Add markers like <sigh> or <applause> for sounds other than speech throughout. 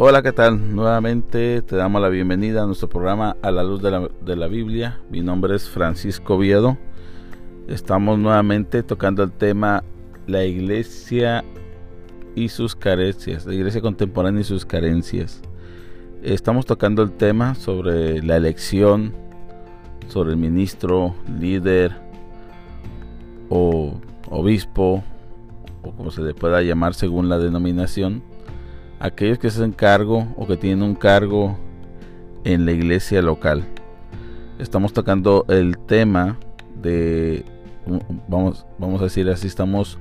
Hola, ¿qué tal? Nuevamente te damos la bienvenida a nuestro programa A la Luz de la, Biblia. Mi nombre es Francisco Viedo. Estamos nuevamente tocando el tema La Iglesia y sus carencias, la Iglesia contemporánea y sus carencias. Estamos tocando el tema sobre la elección, sobre el ministro, líder o obispo, o como se le pueda llamar según la denominación, aquellos que se hacen cargo o que tienen un cargo en la iglesia local. Estamos tocando el tema de, vamos, vamos a decir así, estamos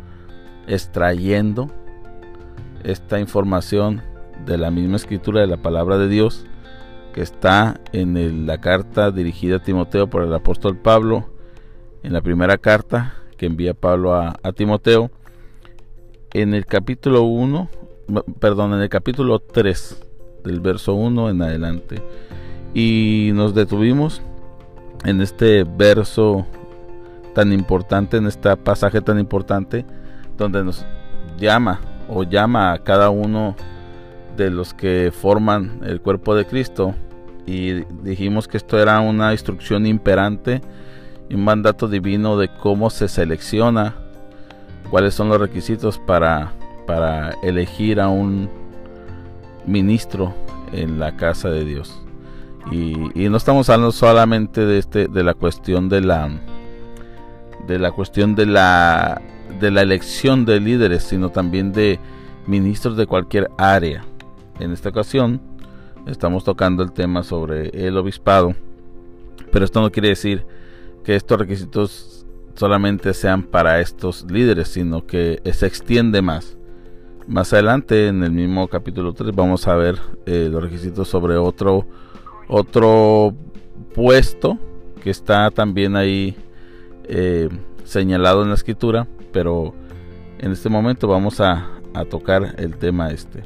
extrayendo esta información de la misma escritura de la palabra de Dios que está en la carta dirigida a Timoteo por el apóstol Pablo, en la primera carta que envía Pablo a, a Timoteo, en el capítulo 1, perdón, en el capítulo 3, del verso 1 en adelante. Y nos detuvimos en este verso tan importante, en este pasaje tan importante, donde nos llama o llama a cada uno de los que forman el cuerpo de Cristo y dijimos que esto era una instrucción imperante un mandato divino de cómo se selecciona, cuáles son los requisitos para, para elegir a un ministro en la casa de Dios. Y, no estamos hablando solamente de este de la cuestión de la de la cuestión de la de la elección de líderes, sino también de ministros de cualquier área. En esta ocasión estamos tocando el tema sobre el obispado, pero esto no quiere decir que estos requisitos solamente sean para estos líderes, sino que se extiende más. Más adelante, en el mismo capítulo 3, vamos a ver eh, los requisitos sobre otro, otro puesto que está también ahí eh, señalado en la escritura, pero en este momento vamos a, a tocar el tema este.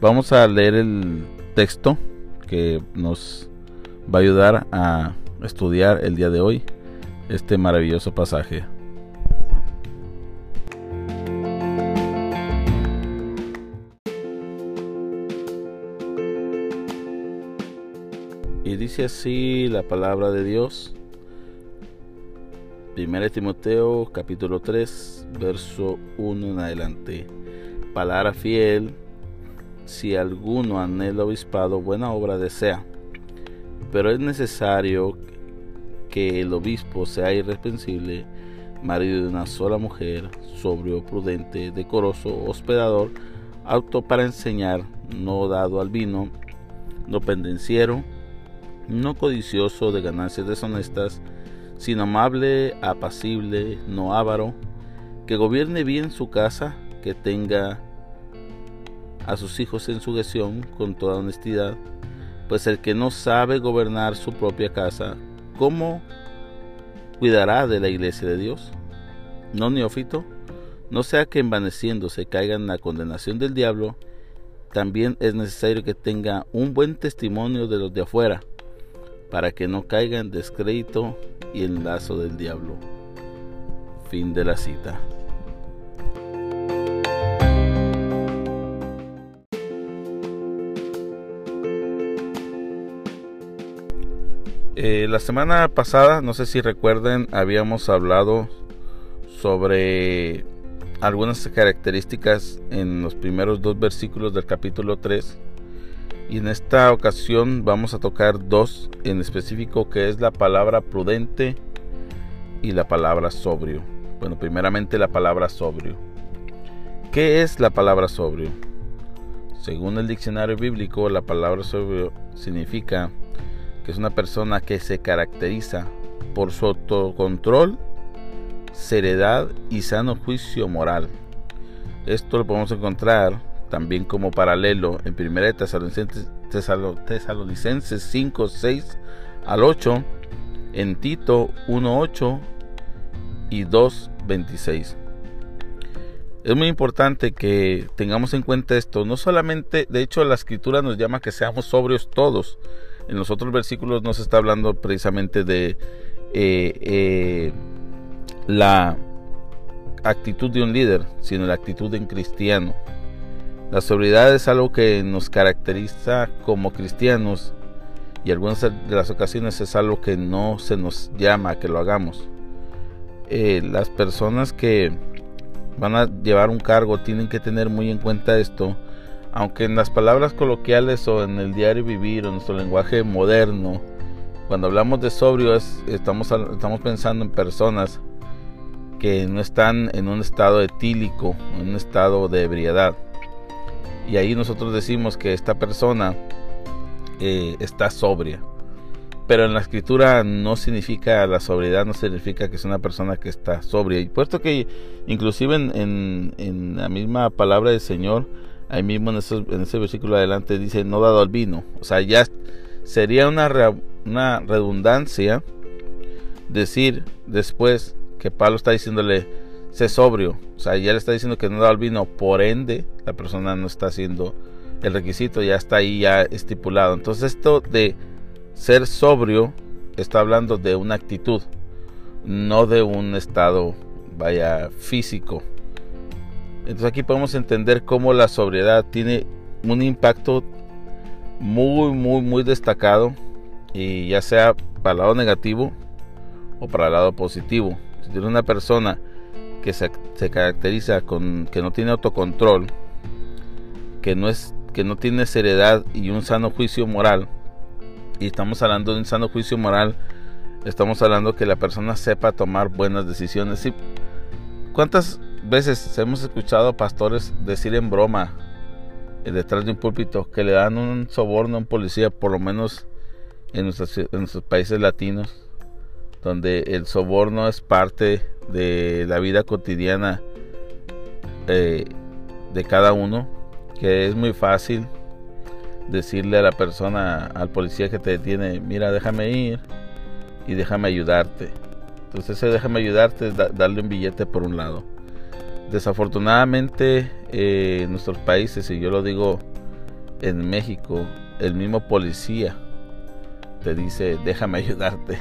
Vamos a leer el texto que nos va a ayudar a estudiar el día de hoy este maravilloso pasaje. Y dice así la palabra de Dios. 1 Timoteo capítulo 3, verso 1 en adelante. Palabra fiel, si alguno anhela obispado, buena obra desea. Pero es necesario que el obispo sea irreprensible, marido de una sola mujer, sobrio, prudente, decoroso, hospedador, auto para enseñar, no dado al vino, no pendenciero, no codicioso de ganancias deshonestas, sino amable, apacible, no avaro, que gobierne bien su casa, que tenga a sus hijos en sujeción con toda honestidad, pues el que no sabe gobernar su propia casa, ¿cómo cuidará de la iglesia de Dios? No neófito, no sea que envaneciéndose caiga en la condenación del diablo, también es necesario que tenga un buen testimonio de los de afuera, para que no caiga en descrédito y en lazo del diablo. Fin de la cita. Eh, la semana pasada, no sé si recuerden, habíamos hablado sobre algunas características en los primeros dos versículos del capítulo 3. Y en esta ocasión vamos a tocar dos en específico, que es la palabra prudente y la palabra sobrio. Bueno, primeramente la palabra sobrio. ¿Qué es la palabra sobrio? Según el diccionario bíblico, la palabra sobrio significa que es una persona que se caracteriza por su autocontrol, seriedad y sano juicio moral. Esto lo podemos encontrar también como paralelo en 1 Tesalonicenses, Tesalonicenses 5, 6 al 8, en Tito 1, 8 y 2, 26. Es muy importante que tengamos en cuenta esto. No solamente, de hecho, la escritura nos llama que seamos sobrios todos, en los otros versículos nos está hablando precisamente de eh, eh, la actitud de un líder, sino la actitud de un cristiano. La sobriedad es algo que nos caracteriza como cristianos y algunas de las ocasiones es algo que no se nos llama a que lo hagamos. Eh, las personas que van a llevar un cargo tienen que tener muy en cuenta esto, aunque en las palabras coloquiales o en el diario vivir o en nuestro lenguaje moderno, cuando hablamos de sobrio estamos, estamos pensando en personas que no están en un estado etílico, en un estado de ebriedad. Y ahí nosotros decimos que esta persona eh, está sobria. Pero en la escritura no significa la sobriedad, no significa que es una persona que está sobria. Y puesto que inclusive en, en, la misma palabra del Señor, ahí mismo en, ese versículo adelante dice, no dado al vino. O sea, ya sería una, una redundancia decir después que Pablo está diciéndole, sé sobrio. O sea, ya le está diciendo que no da el vino, por ende, la persona no está haciendo el requisito, ya está ahí ya estipulado. Entonces esto de ser sobrio está hablando de una actitud, no de un estado, vaya, físico. Entonces aquí podemos entender cómo la sobriedad tiene un impacto muy, muy, muy destacado, y ya sea para el lado negativo o para el lado positivo. Si tiene una persona que se, caracteriza con que no tiene autocontrol, que no es que no tiene seriedad y un sano juicio moral, y estamos hablando de un sano juicio moral, estamos hablando que la persona sepa tomar buenas decisiones. ¿Y ¿Cuántas veces hemos escuchado pastores decir en broma eh, detrás de un púlpito que le dan un soborno a un policía, por lo menos en nuestros países latinos? donde el soborno es parte de la vida cotidiana eh, de cada uno, que es muy fácil decirle a la persona, al policía que te detiene, mira, déjame ir y déjame ayudarte. Entonces ese déjame ayudarte es darle un billete por un lado. Desafortunadamente eh, en nuestros países, y yo lo digo en México, el mismo policía te dice, déjame ayudarte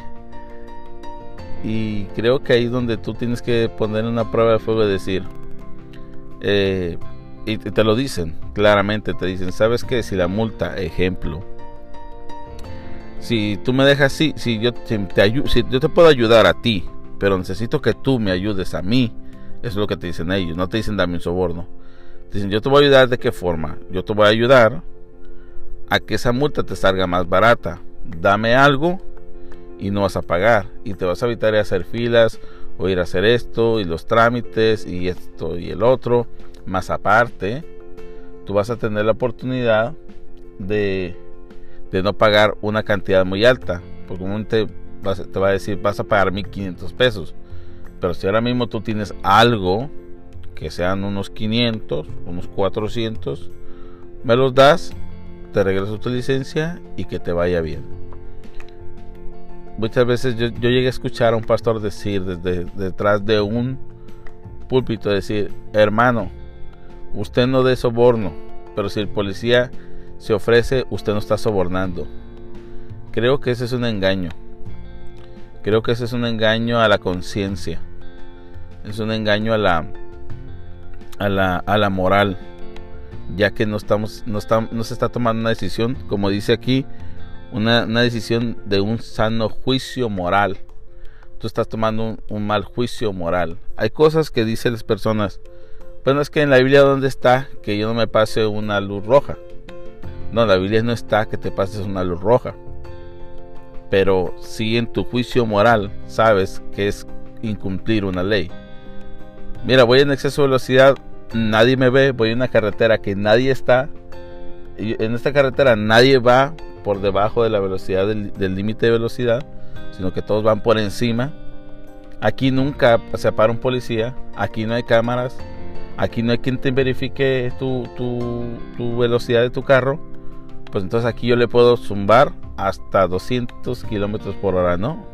y creo que ahí es donde tú tienes que poner una prueba de fuego y decir, eh, y te lo dicen claramente, te dicen, ¿sabes qué? Si la multa, ejemplo, si tú me dejas así, si yo te, si yo te puedo ayudar a ti, pero necesito que tú me ayudes a mí, eso es lo que te dicen ellos, no te dicen dame un soborno. Dicen, yo te voy a ayudar de qué forma? Yo te voy a ayudar a que esa multa te salga más barata. Dame algo y no vas a pagar y te vas a evitar hacer filas o ir a hacer esto y los trámites y esto y el otro más aparte tú vas a tener la oportunidad de, de no pagar una cantidad muy alta porque un te, te va a decir vas a pagar 1500 pesos pero si ahora mismo tú tienes algo que sean unos 500 unos 400 me los das te regresas tu licencia y que te vaya bien. Muchas veces yo, llegué a escuchar a un pastor decir desde detrás de un púlpito decir, hermano, usted no dé soborno, pero si el policía se ofrece, usted no está sobornando. Creo que ese es un engaño. Creo que ese es un engaño a la conciencia. Es un engaño a la, a la, a la moral. Ya que no, estamos, no, no se está tomando una decisión, como dice aquí, una, decisión de un sano juicio moral. Tú estás tomando un, mal juicio moral. Hay cosas que dicen las personas, bueno, es que en la Biblia ¿dónde está que yo no me pase una luz roja? No, la Biblia no está que te pases una luz roja. Pero si en tu juicio moral sabes que es incumplir una ley. Mira, voy en exceso de velocidad, nadie me ve, voy en una carretera que nadie está. En esta carretera nadie va por debajo de la velocidad del límite de velocidad, sino que todos van por encima. Aquí nunca se para un policía, aquí no hay cámaras, aquí no hay quien te verifique tu, tu, velocidad de tu carro. Pues entonces aquí yo le puedo zumbar hasta 200 kilómetros por hora, ¿no?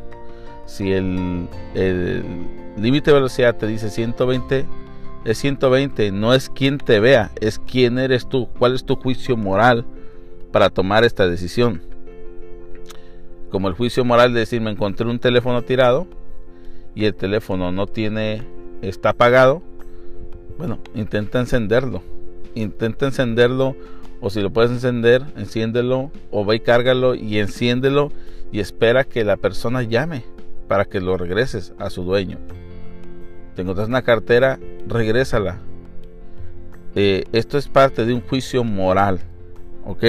Si el límite de velocidad te dice 120, es 120, no es quien te vea, es quién eres tú, cuál es tu juicio moral para tomar esta decisión. Como el juicio moral de decir, me encontré un teléfono tirado y el teléfono no tiene, está apagado, bueno, intenta encenderlo. intenta encenderlo o si lo puedes encender, enciéndelo o ve y cárgalo y enciéndelo y espera que la persona llame para que lo regreses a su dueño. Te encuentras una cartera, regrésala. Eh, esto es parte de un juicio moral, ¿ok?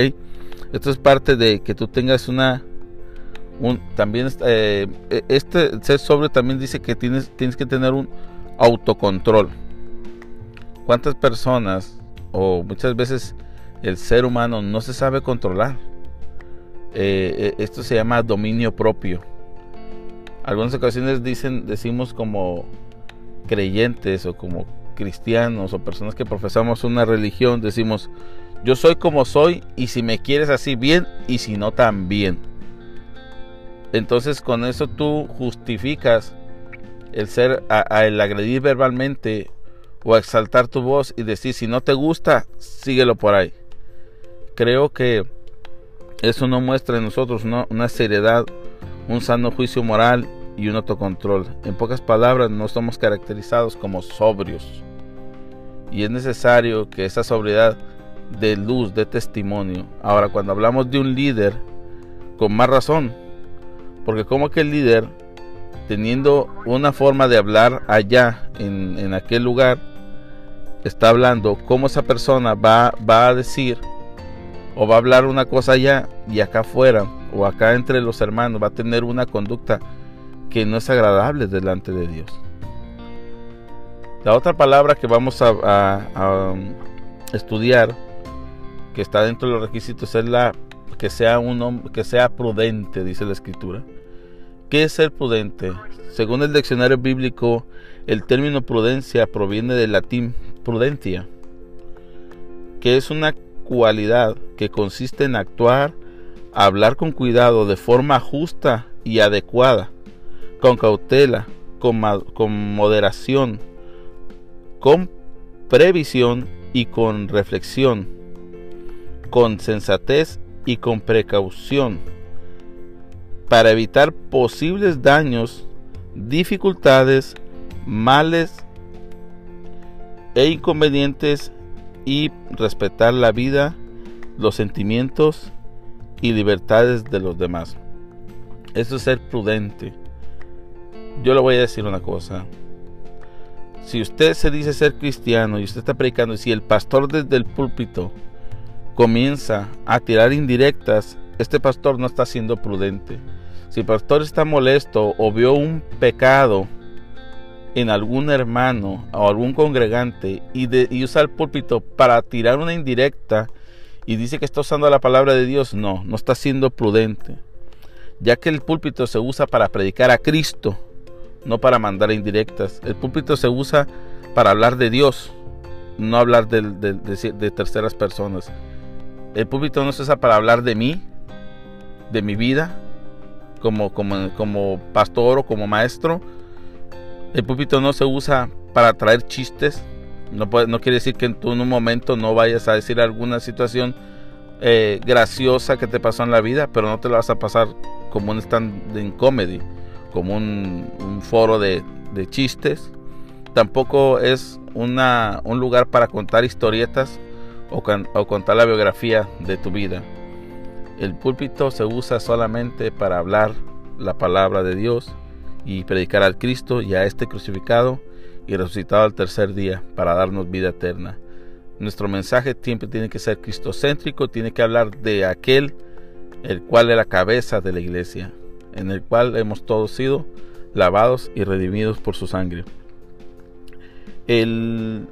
Esto es parte de que tú tengas una... Un, también eh, e, este ser sobre también dice que tienes, tienes que tener un autocontrol. ¿Cuántas personas o muchas veces el ser humano no se sabe controlar? Eh, esto se llama dominio propio. Algunas ocasiones dicen, decimos como creyentes o como cristianos o personas que profesamos una religión, decimos, yo soy como soy y si me quieres así bien y si no también. Entonces con eso tú justificas el ser, a, el agredir verbalmente o exaltar tu voz y decir, si no te gusta, síguelo por ahí. Creo que eso no muestra en nosotros una seriedad, un sano juicio moral y un autocontrol. En pocas palabras, no somos caracterizados como sobrios. Y es necesario que esa sobriedad de luz, de testimonio. Ahora, cuando hablamos de un líder, con más razón, porque como que el líder, teniendo una forma de hablar allá, en, aquel lugar, está hablando, cómo esa persona va, va a decir o va a hablar una cosa allá y acá afuera o acá entre los hermanos va a tener una conducta que no es agradable delante de Dios. La otra palabra que vamos a, um, estudiar, que está dentro de los requisitos, es la que sea un que sea prudente, dice la escritura. ¿Qué es ser prudente? Según el diccionario bíblico, el término prudencia proviene del latín prudentia, que es una cualidad que consiste en actuar, hablar con cuidado, de forma justa y adecuada, con cautela, con, moderación, con previsión y con reflexión, con sensatez y con precaución, para evitar posibles daños, dificultades, males e inconvenientes y respetar la vida, los sentimientos y libertades de los demás. Eso es ser prudente yo le voy a decir una cosa. Si usted se dice ser cristiano y usted está predicando, y si el pastor desde el púlpito comienza a tirar indirectas, este pastor no está siendo prudente. Si el pastor está molesto o vio un pecado en algún hermano o algún congregante y, usa el púlpito para tirar una indirecta y dice que está usando la palabra de Dios, no, no está siendo prudente. Ya que el púlpito se usa para predicar a Cristo, no para mandar indirectas. El púlpito se usa para hablar de Dios, no hablar de, terceras personas. El púlpito no se usa para hablar de mí, de mi vida, como, como, como pastor o como maestro. El púlpito no se usa para traer chistes. No, no quiere decir que tú en un momento no vayas a decir alguna situación eh, graciosa que te pasó en la vida, pero no te la vas a pasar como un stand en comedy como un, foro de, chistes. Tampoco es una, un lugar para contar historietas o, o contar la biografía de tu vida. El púlpito se usa solamente para hablar la palabra de Dios y predicar al Cristo y a este crucificado y resucitado al tercer día para darnos vida eterna. Nuestro mensaje siempre tiene que ser cristocéntrico, tiene que hablar de aquel el cual es la cabeza de la iglesia en el cual hemos todos sido lavados y redimidos por su sangre. El,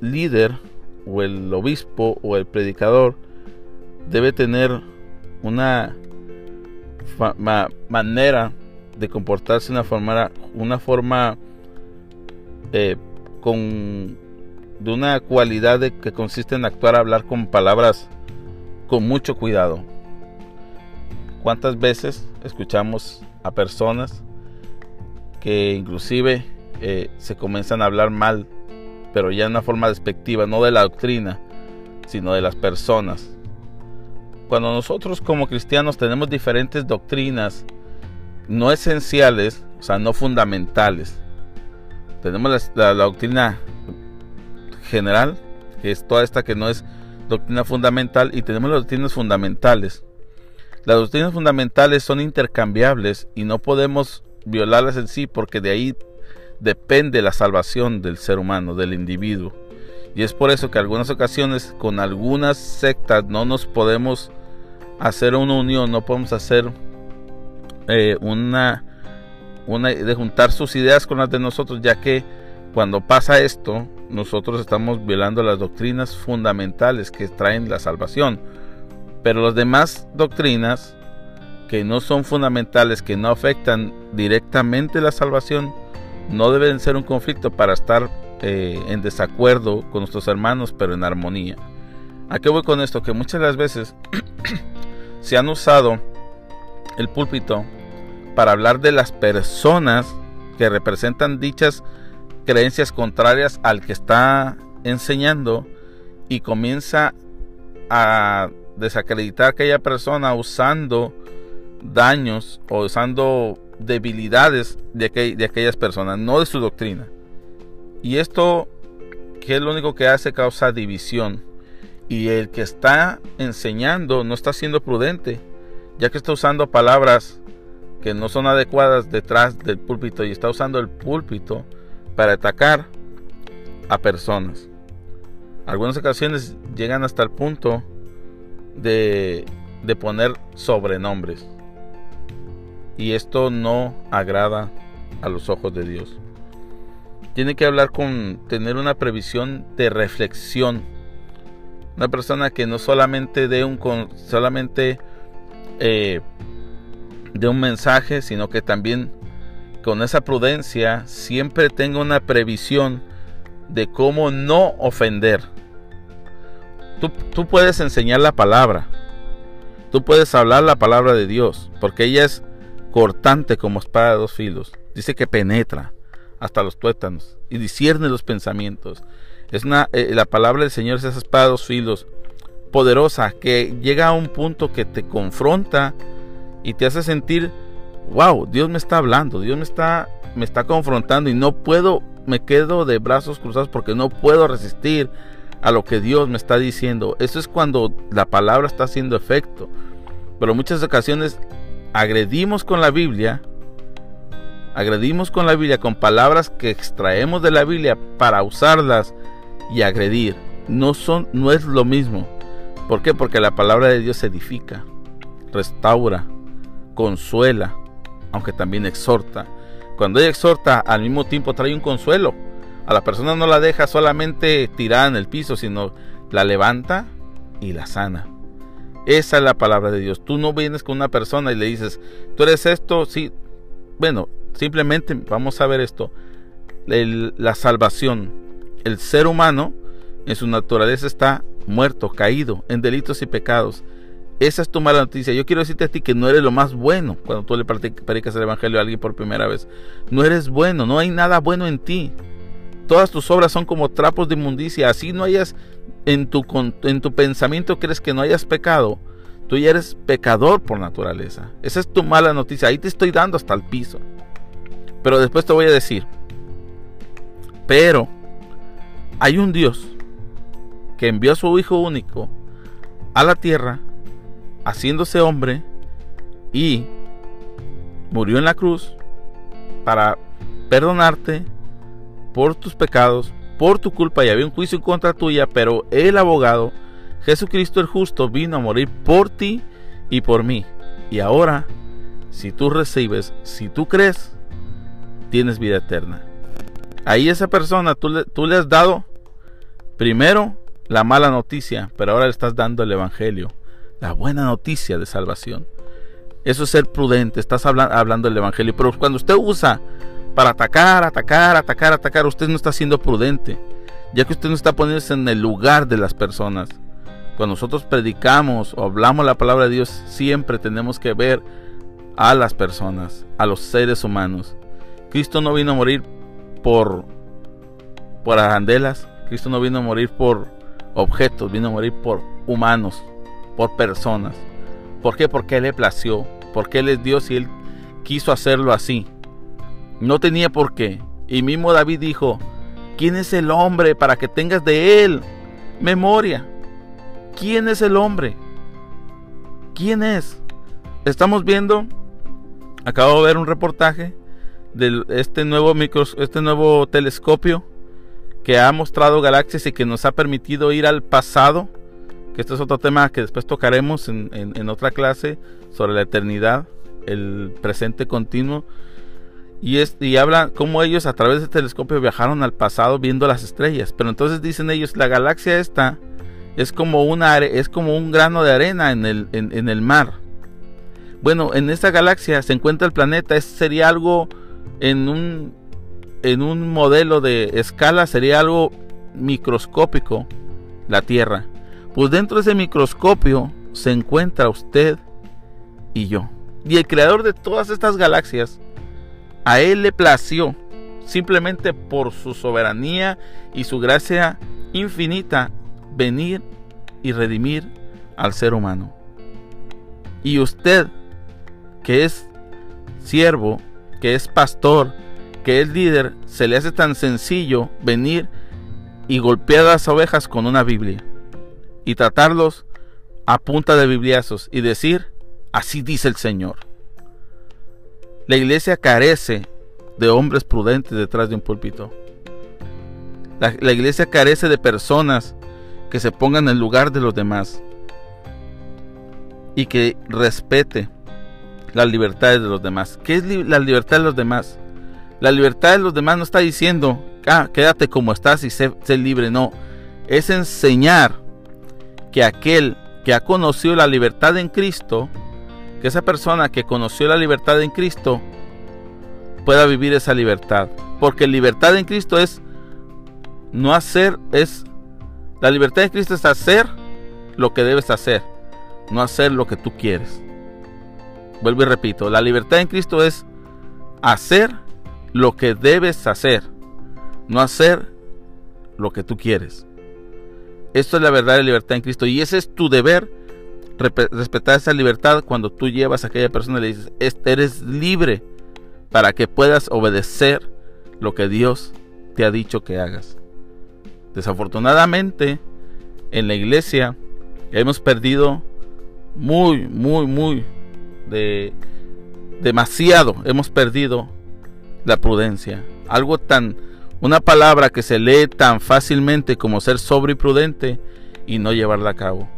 líder o el obispo o el predicador debe tener una manera de comportarse una forma, una forma eh, con de una cualidad de, que consiste en actuar, hablar con palabras con mucho cuidado. ¿Cuántas veces escuchamos a personas que inclusive eh, se comienzan a hablar mal, pero ya de una forma despectiva, no de la doctrina, sino de las personas? Cuando nosotros como cristianos tenemos diferentes doctrinas, no esenciales, o sea, no fundamentales, tenemos la, doctrina general, que es toda esta que no es doctrina fundamental, y tenemos las doctrinas fundamentales. Las doctrinas fundamentales son intercambiables y no podemos violarlas en sí porque de ahí depende la salvación del ser humano, del individuo. Y es por eso que algunas ocasiones con algunas sectas no nos podemos hacer una unión, no podemos hacer eh, una, de juntar sus ideas con las de nosotros, ya que cuando pasa esto, nosotros estamos violando las doctrinas fundamentales que traen la salvación. Pero las demás doctrinas que no son fundamentales, que no afectan directamente la salvación, no deben ser un conflicto para estar eh, en desacuerdo con nuestros hermanos, pero en armonía. ¿A qué voy con esto? Que muchas de las veces <clears throat> se han usado el púlpito para hablar de las personas que representan dichas creencias contrarias al que está enseñando y comienza a desacreditar a aquella persona usando daños o usando debilidades de, de aquellas personas, no de su doctrina. Y esto, que es lo único que hace, causa división. Y el que está enseñando no está siendo prudente, ya que está usando palabras que no son adecuadas detrás del púlpito y está usando el púlpito para atacar a personas. Algunas ocasiones llegan hasta el punto de, de poner sobrenombres. Y esto no agrada a los ojos de Dios. Tiene que hablar con tener una previsión de reflexión. Una persona que no solamente dé un solamente eh, de un mensaje, sino que también con esa prudencia siempre tenga una previsión de cómo no ofender. Tú, puedes enseñar la palabra, tú puedes hablar la palabra de Dios, porque ella es cortante como espada de dos filos. Dice que penetra hasta los tuétanos y discierne los pensamientos. Es una, eh, la palabra del Señor es espada de dos filos poderosa que llega a un punto que te confronta y te hace sentir wow, Dios me está hablando, Dios me está, me está confrontando y no puedo, me quedo de brazos cruzados porque no puedo resistir a lo que Dios me está diciendo. Eso es cuando la palabra está haciendo efecto. Pero muchas ocasiones agredimos con la Biblia, agredimos con la Biblia, con palabras que extraemos de la Biblia para usarlas y agredir. No, son, no es lo mismo. ¿Por qué? Porque la palabra de Dios edifica, restaura, consuela, aunque también exhorta. Cuando ella exhorta, al mismo tiempo trae un consuelo. A la persona no la deja solamente tirada en el piso, sino la levanta y la sana. Esa es la palabra de Dios. Tú no vienes con una persona y le dices, tú eres esto, sí. Bueno, simplemente vamos a ver esto. la salvación. El ser humano en su naturaleza está muerto, caído en delitos y pecados. Esa es tu mala noticia. Yo quiero decirte a ti que no eres lo más bueno cuando tú le predicas el Evangelio a alguien por primera vez. No eres bueno, no hay nada bueno en ti. Todas tus obras son como trapos de inmundicia. Así no hayas en tu, en tu pensamiento crees que no hayas pecado. Tú ya eres pecador por naturaleza. Esa es tu mala noticia. Ahí te estoy dando hasta el piso. Pero después te voy a decir. Pero hay un Dios que envió a su Hijo único a la tierra haciéndose hombre y murió en la cruz para perdonarte por tus pecados, por tu culpa y había un juicio en contra tuya, pero el abogado, Jesucristo el justo, vino a morir por ti y por mí. Y ahora, si tú recibes, si tú crees, tienes vida eterna. Ahí esa persona, tú le, tú le has dado primero la mala noticia, pero ahora le estás dando el Evangelio la buena noticia de salvación. Eso es ser prudente, estás hablando del Evangelio. Pero cuando usted usa para atacar, atacar, atacar, atacar, usted no está siendo prudente, ya que usted no está poniéndose en el lugar de las personas. Cuando nosotros predicamos o hablamos la palabra de Dios, siempre tenemos que ver a las personas, a los seres humanos. Cristo no vino a morir por, por arandelas, Cristo no vino a morir por objetos, vino a morir por humanos por personas. ¿Por qué? Porque Él le plació, porque Él es Dios y Él quiso hacerlo así. No tenía por qué. Y mismo David dijo, ¿quién es el hombre para que tengas de Él memoria. ¿Quién es el hombre? ¿Quién es? Estamos viendo, acabo de ver un reportaje de este nuevo micro, este nuevo telescopio que ha mostrado galaxias y que nos ha permitido ir al pasado, que este es otro tema que después tocaremos en, otra clase sobre la eternidad, el presente continuo. Y, es, y habla cómo ellos a través del telescopio viajaron al pasado viendo las estrellas. Pero entonces dicen ellos, la galaxia esta es como, una, es como un grano de arena en el, en, el mar. Bueno, en esta galaxia se encuentra el planeta. Sería algo en un en un modelo de escala sería algo microscópico la Tierra. Pues dentro de ese microscopio se encuentra usted y yo. Y el creador de todas estas galaxias, a él le plació, simplemente por su soberanía y su gracia infinita, venir y redimir al ser humano. Y usted, que es siervo, que es pastor, que es líder, se le hace tan sencillo venir y golpear a las ovejas con una Biblia y tratarlos a punta de bibliazos y decir, así dice el Señor. La iglesia carece de hombres prudentes detrás de un púlpito. La, iglesia carece de personas que se pongan en lugar de los demás y que respete las libertades de los demás. ¿Qué es la libertad de los demás? La libertad de los demás no está diciendo, ah, quédate como estás y sé, libre. No, es enseñar que aquel que ha conocido la libertad en Cristo, que esa persona que conoció la libertad en Cristo, pueda vivir esa libertad. Porque libertad en Cristo es no hacer, es la libertad en Cristo es hacer lo que debes hacer, no hacer lo que tú quieres. Vuelvo y repito, la libertad en Cristo es hacer lo que debes hacer, no hacer lo que tú quieres. Esto es la verdadera libertad en Cristo y ese es tu deber, respetar esa libertad cuando tú llevas a aquella persona y le dices, eres libre para que puedas obedecer lo que Dios te ha dicho que hagas. Desafortunadamente, en la iglesia hemos perdido muy, muy, muy de demasiado hemos perdido la prudencia. Algo tan, una palabra que se lee tan fácilmente como ser sobrio y prudente y no llevarla a cabo.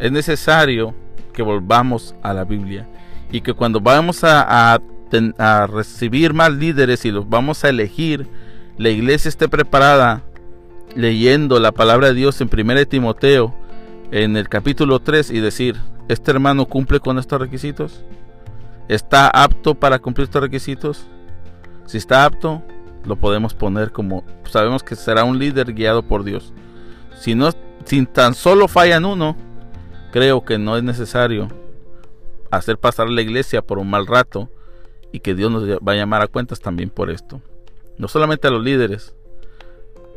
Es necesario que volvamos a la Biblia y que cuando vamos a, a, recibir más líderes y los vamos a elegir, la iglesia esté preparada leyendo la palabra de Dios en 1 Timoteo en el capítulo 3 y decir, ¿este hermano cumple con estos requisitos? ¿Está apto para cumplir estos requisitos? Si está apto, lo podemos poner como sabemos que será un líder guiado por Dios. Si no, si tan solo fallan uno, creo que no es necesario hacer pasar a la iglesia por un mal rato y que Dios nos va a llamar a cuentas también por esto. No solamente a los líderes.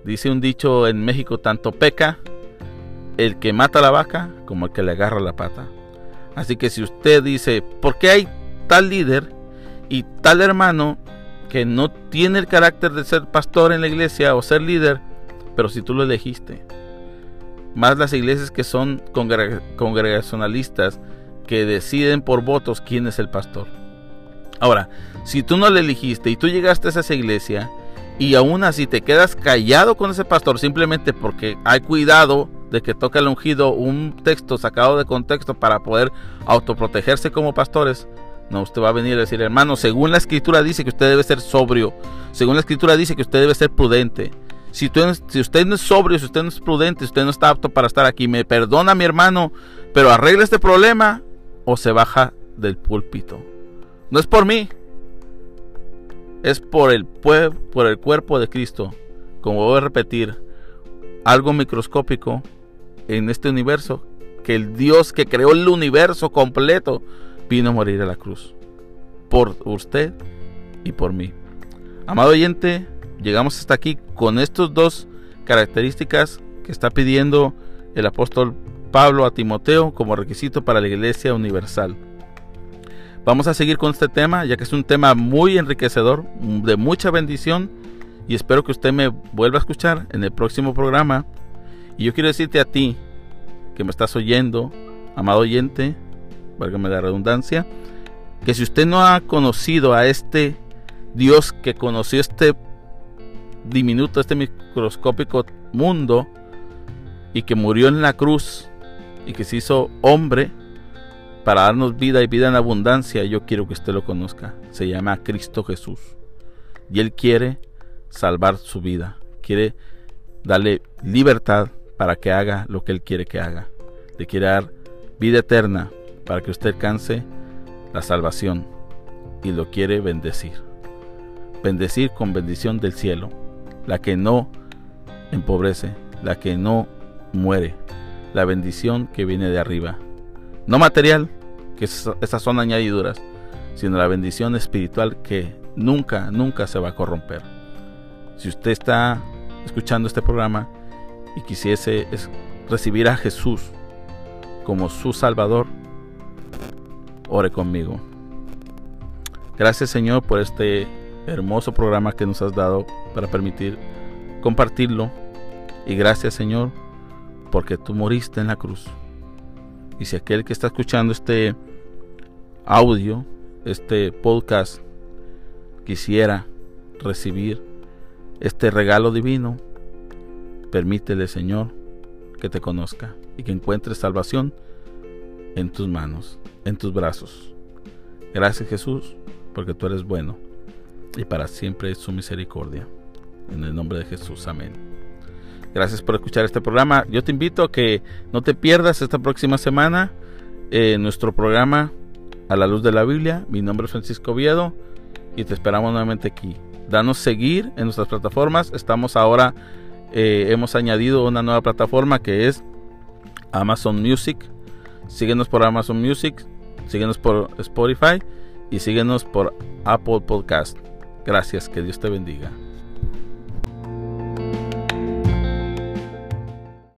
Dice un dicho en México, tanto peca el que mata la vaca como el que le agarra la pata. Así que si usted dice, ¿por qué hay tal líder y tal hermano que no tiene el carácter de ser pastor en la iglesia o ser líder, pero si tú lo elegiste. Más las iglesias que son congregacionalistas, que deciden por votos quién es el pastor. Ahora, si tú no le elegiste y tú llegaste a esa iglesia y aún así te quedas callado con ese pastor simplemente porque hay cuidado de que toque el ungido un texto sacado de contexto para poder autoprotegerse como pastores, no, usted va a venir a decir, hermano, según la escritura dice que usted debe ser sobrio. Según la escritura dice que usted debe ser prudente. Si usted, no es sobrio, si usted no es prudente, usted no está apto para estar aquí, me perdona mi hermano, pero arregle este problema o se baja del púlpito. No es por mí, es por el, por el cuerpo de Cristo. Como voy a repetir, algo microscópico en este universo, que el Dios que creó el universo completo vino a morir a la cruz. Por usted y por mí. Amado oyente, llegamos hasta aquí con estas dos características que está pidiendo el apóstol Pablo a Timoteo como requisito para la iglesia universal. Vamos a seguir con este tema, ya que es un tema muy enriquecedor, de mucha bendición, y espero que usted me vuelva a escuchar en el próximo programa Y yo quiero decirte a ti que me estás oyendo, amado oyente, válgame la redundancia, que si usted no ha conocido a este Dios que conoció este diminuto, este microscópico mundo y que murió en la cruz y que se hizo hombre para darnos vida y vida en abundancia, yo quiero que usted lo conozca. Se llama Cristo Jesús. Y Él quiere salvar su vida. Quiere darle libertad para que haga lo que Él quiere que haga. Le quiere dar vida eterna para que usted alcance la salvación. Y lo quiere bendecir. Bendecir con bendición del cielo. La que no empobrece. La que no muere. La bendición que viene de arriba. No material, que esas son añadiduras, sino la bendición espiritual que nunca, nunca se va a corromper. Si usted está escuchando este programa y quisiese recibir a Jesús como su Salvador, ore conmigo. Gracias Señor por este hermoso programa que nos has dado para permitir compartirlo. Y gracias Señor porque tú moriste en la cruz y si aquel que está escuchando este audio, este podcast, quisiera recibir este regalo divino, permítele, Señor, que te conozca y que encuentre salvación en tus manos, en tus brazos. Gracias Jesús, porque tú eres bueno y para siempre es su misericordia. En el nombre de Jesús, amén. Gracias por escuchar este programa. Yo te invito a que no te pierdas esta próxima semana eh, nuestro programa A la Luz de la Biblia. Mi nombre es Francisco Viedo y te esperamos nuevamente aquí. Danos seguir en nuestras plataformas. Estamos ahora, eh, hemos añadido una nueva plataforma que es Amazon Music. Síguenos por Amazon Music, síguenos por Spotify y síguenos por Apple Podcast. Gracias, que Dios te bendiga.